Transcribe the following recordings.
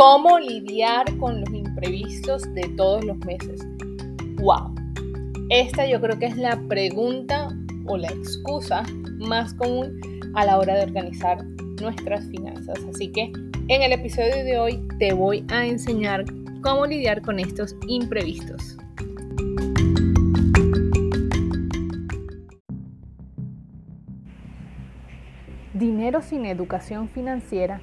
¿Cómo lidiar con los imprevistos de todos los meses? ¡Wow! Esta yo creo que es la pregunta o la excusa más común a la hora de organizar nuestras finanzas. Así que en el episodio de hoy te voy a enseñar cómo lidiar con estos imprevistos. Dinero sin educación financiera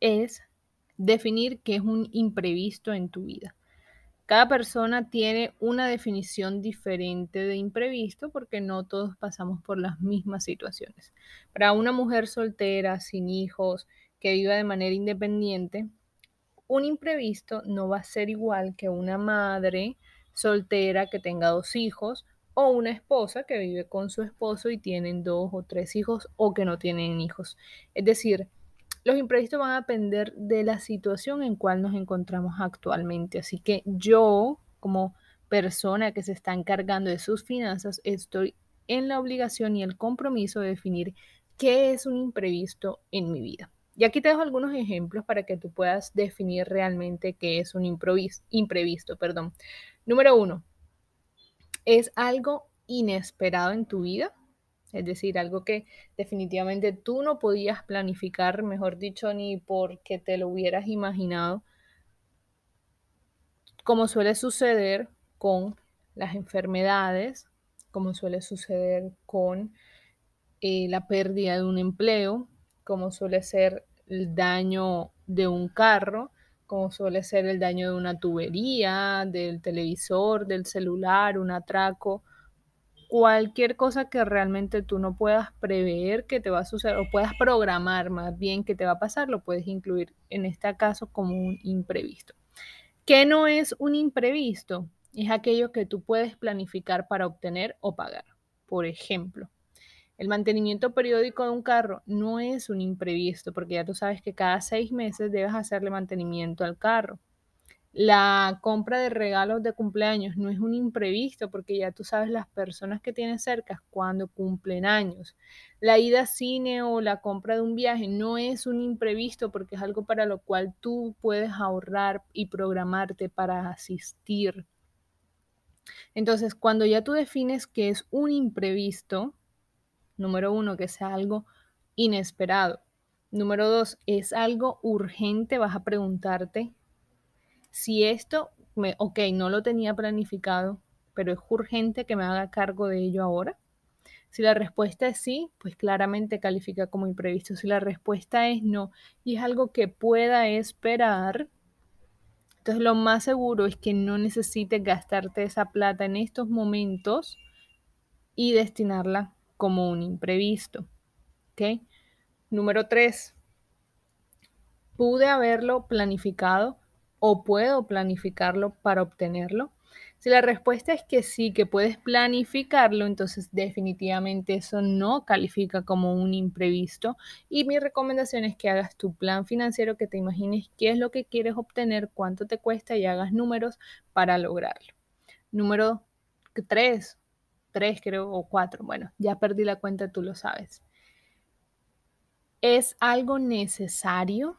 es definir qué es un imprevisto en tu vida. Cada persona tiene una definición diferente de imprevisto porque no todos pasamos por las mismas situaciones. Para una mujer soltera, sin hijos, que viva de manera independiente, un imprevisto no va a ser igual que una madre soltera que tenga dos hijos o una esposa que vive con su esposo y tienen dos o tres hijos o que no tienen hijos. Es decir, los imprevistos van a depender de la situación en cual nos encontramos actualmente. Así que yo, como persona que se está encargando de sus finanzas, estoy en la obligación y el compromiso de definir qué es un imprevisto en mi vida. Y aquí te dejo algunos ejemplos para que tú puedas definir realmente qué es un imprevisto. Perdón. Número uno, es algo inesperado en tu vida es decir, algo que definitivamente tú no podías planificar, mejor dicho, ni porque te lo hubieras imaginado, como suele suceder con las enfermedades, como suele suceder con eh, la pérdida de un empleo, como suele ser el daño de un carro, como suele ser el daño de una tubería, del televisor, del celular, un atraco cualquier cosa que realmente tú no puedas prever que te va a suceder o puedas programar más bien que te va a pasar, lo puedes incluir en este caso como un imprevisto. ¿Qué no es un imprevisto? Es aquello que tú puedes planificar para obtener o pagar. Por ejemplo, el mantenimiento periódico de un carro no es un imprevisto porque ya tú sabes que cada seis meses debes hacerle mantenimiento al carro. La compra de regalos de cumpleaños no es un imprevisto porque ya tú sabes las personas que tienes cerca cuando cumplen años. La ida a cine o la compra de un viaje no es un imprevisto porque es algo para lo cual tú puedes ahorrar y programarte para asistir. Entonces, cuando ya tú defines que es un imprevisto, número uno, que sea algo inesperado. Número dos, es algo urgente, vas a preguntarte si esto, me, ok, no lo tenía planificado, pero es urgente que me haga cargo de ello ahora. Si la respuesta es sí, pues claramente califica como imprevisto. Si la respuesta es no y es algo que pueda esperar, entonces lo más seguro es que no necesites gastarte esa plata en estos momentos y destinarla como un imprevisto. ¿Ok? Número tres, pude haberlo planificado o puedo planificarlo para obtenerlo? Si la respuesta es que sí, que puedes planificarlo, entonces definitivamente eso no califica como un imprevisto. Y mi recomendación es que hagas tu plan financiero, que te imagines qué es lo que quieres obtener, cuánto te cuesta y hagas números para lograrlo. Número 3, 3 creo, o 4, bueno, ya perdí la cuenta, tú lo sabes. ¿Es algo necesario?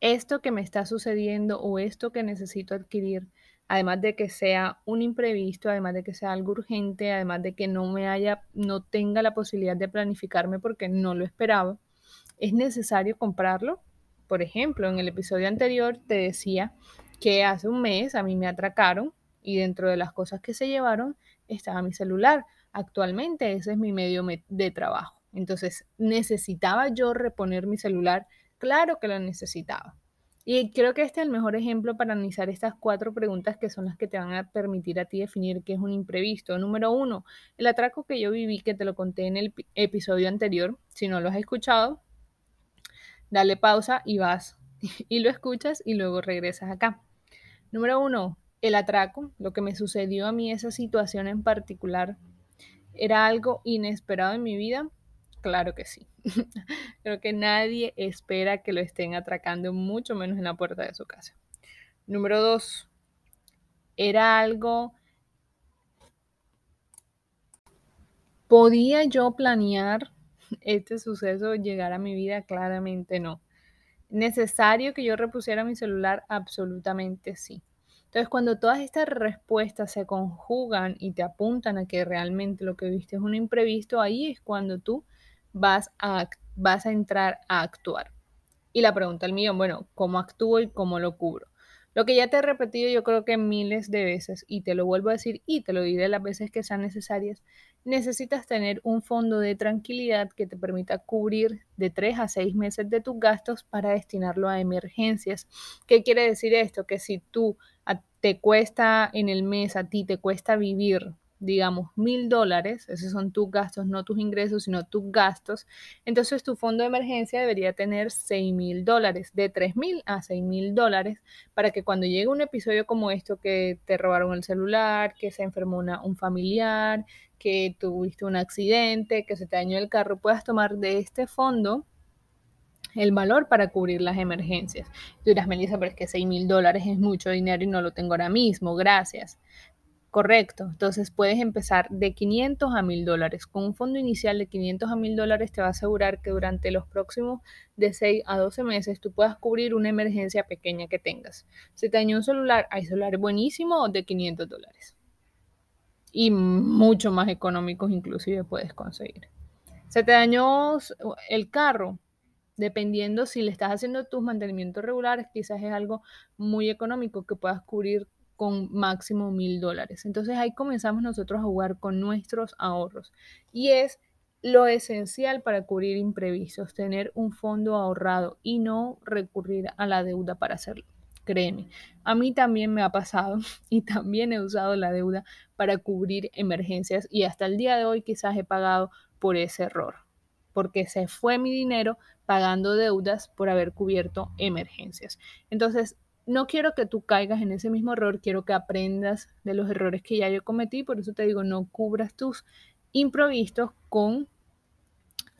Esto que me está sucediendo o esto que necesito adquirir, además de que sea un imprevisto, además de que sea algo urgente, además de que no me haya, no tenga la posibilidad de planificarme porque no lo esperaba, es necesario comprarlo. Por ejemplo, en el episodio anterior te decía que hace un mes a mí me atracaron y dentro de las cosas que se llevaron estaba mi celular. Actualmente ese es mi medio de trabajo. Entonces necesitaba yo reponer mi celular Claro que lo necesitaba. Y creo que este es el mejor ejemplo para analizar estas cuatro preguntas que son las que te van a permitir a ti definir qué es un imprevisto. Número uno, el atraco que yo viví, que te lo conté en el episodio anterior. Si no lo has escuchado, dale pausa y vas y lo escuchas y luego regresas acá. Número uno, el atraco, lo que me sucedió a mí, esa situación en particular, ¿era algo inesperado en mi vida? Claro que sí. Creo que nadie espera que lo estén atracando, mucho menos en la puerta de su casa. Número dos, era algo... ¿Podía yo planear este suceso llegar a mi vida? Claramente no. ¿Necesario que yo repusiera mi celular? Absolutamente sí. Entonces, cuando todas estas respuestas se conjugan y te apuntan a que realmente lo que viste es un imprevisto, ahí es cuando tú vas a, vas a entrar a actuar. Y la pregunta al millón, bueno, ¿cómo actúo y cómo lo cubro? Lo que ya te he repetido yo creo que miles de veces y te lo vuelvo a decir y te lo diré las veces que sean necesarias, necesitas tener un fondo de tranquilidad que te permita cubrir de 3 a 6 meses de tus gastos para destinarlo a emergencias. ¿Qué quiere decir esto? Que si tú te cuesta en el mes, a ti te cuesta vivir digamos, mil dólares, esos son tus gastos, no tus ingresos, sino tus gastos, entonces tu fondo de emergencia debería tener seis mil dólares, de tres mil a seis mil dólares, para que cuando llegue un episodio como esto, que te robaron el celular, que se enfermó un familiar, que tuviste un accidente, que se te dañó el carro, puedas tomar de este fondo el valor para cubrir las emergencias. Tú dirás, Melissa, pero es que 6 mil dólares es mucho dinero y no lo tengo ahora mismo, gracias. Correcto, entonces puedes empezar de 500 a 1000 dólares. Con un fondo inicial de 500 a 1000 dólares te va a asegurar que durante los próximos de 6 a 12 meses tú puedas cubrir una emergencia pequeña que tengas. Si te dañó un celular, hay celulares buenísimos de 500 dólares. Y mucho más económicos inclusive puedes conseguir. Se te dañó el carro, dependiendo si le estás haciendo tus mantenimientos regulares, quizás es algo muy económico que puedas cubrir con máximo mil dólares. Entonces ahí comenzamos nosotros a jugar con nuestros ahorros. Y es lo esencial para cubrir imprevistos, tener un fondo ahorrado y no recurrir a la deuda para hacerlo. Créeme, a mí también me ha pasado y también he usado la deuda para cubrir emergencias y hasta el día de hoy quizás he pagado por ese error, porque se fue mi dinero pagando deudas por haber cubierto emergencias. Entonces, no quiero que tú caigas en ese mismo error, quiero que aprendas de los errores que ya yo cometí, por eso te digo, no cubras tus improvistos con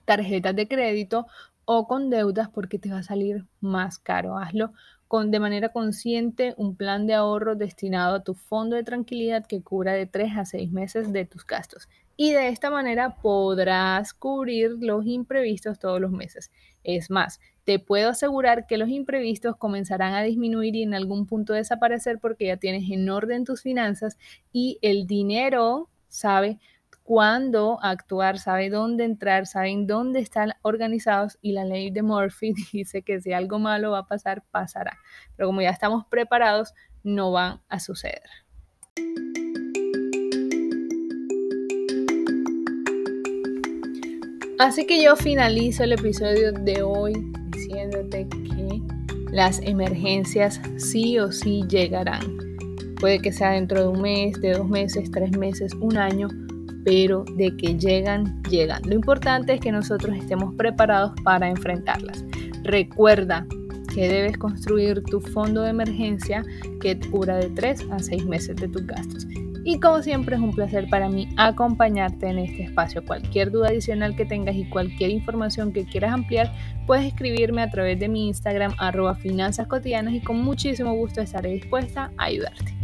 tarjetas de crédito o con deudas porque te va a salir más caro. Hazlo con de manera consciente un plan de ahorro destinado a tu fondo de tranquilidad que cubra de 3 a 6 meses de tus gastos. Y de esta manera podrás cubrir los imprevistos todos los meses. Es más, te puedo asegurar que los imprevistos comenzarán a disminuir y en algún punto desaparecer porque ya tienes en orden tus finanzas y el dinero sabe cuándo actuar, sabe dónde entrar, saben dónde están organizados y la ley de Murphy dice que si algo malo va a pasar, pasará. Pero como ya estamos preparados, no van a suceder. Así que yo finalizo el episodio de hoy diciéndote que las emergencias sí o sí llegarán. Puede que sea dentro de un mes, de dos meses, tres meses, un año, pero de que llegan, llegan. Lo importante es que nosotros estemos preparados para enfrentarlas. Recuerda que debes construir tu fondo de emergencia que cubra de tres a seis meses de tus gastos. Y como siempre es un placer para mí acompañarte en este espacio. Cualquier duda adicional que tengas y cualquier información que quieras ampliar, puedes escribirme a través de mi Instagram arroba cotidianas y con muchísimo gusto estaré dispuesta a ayudarte.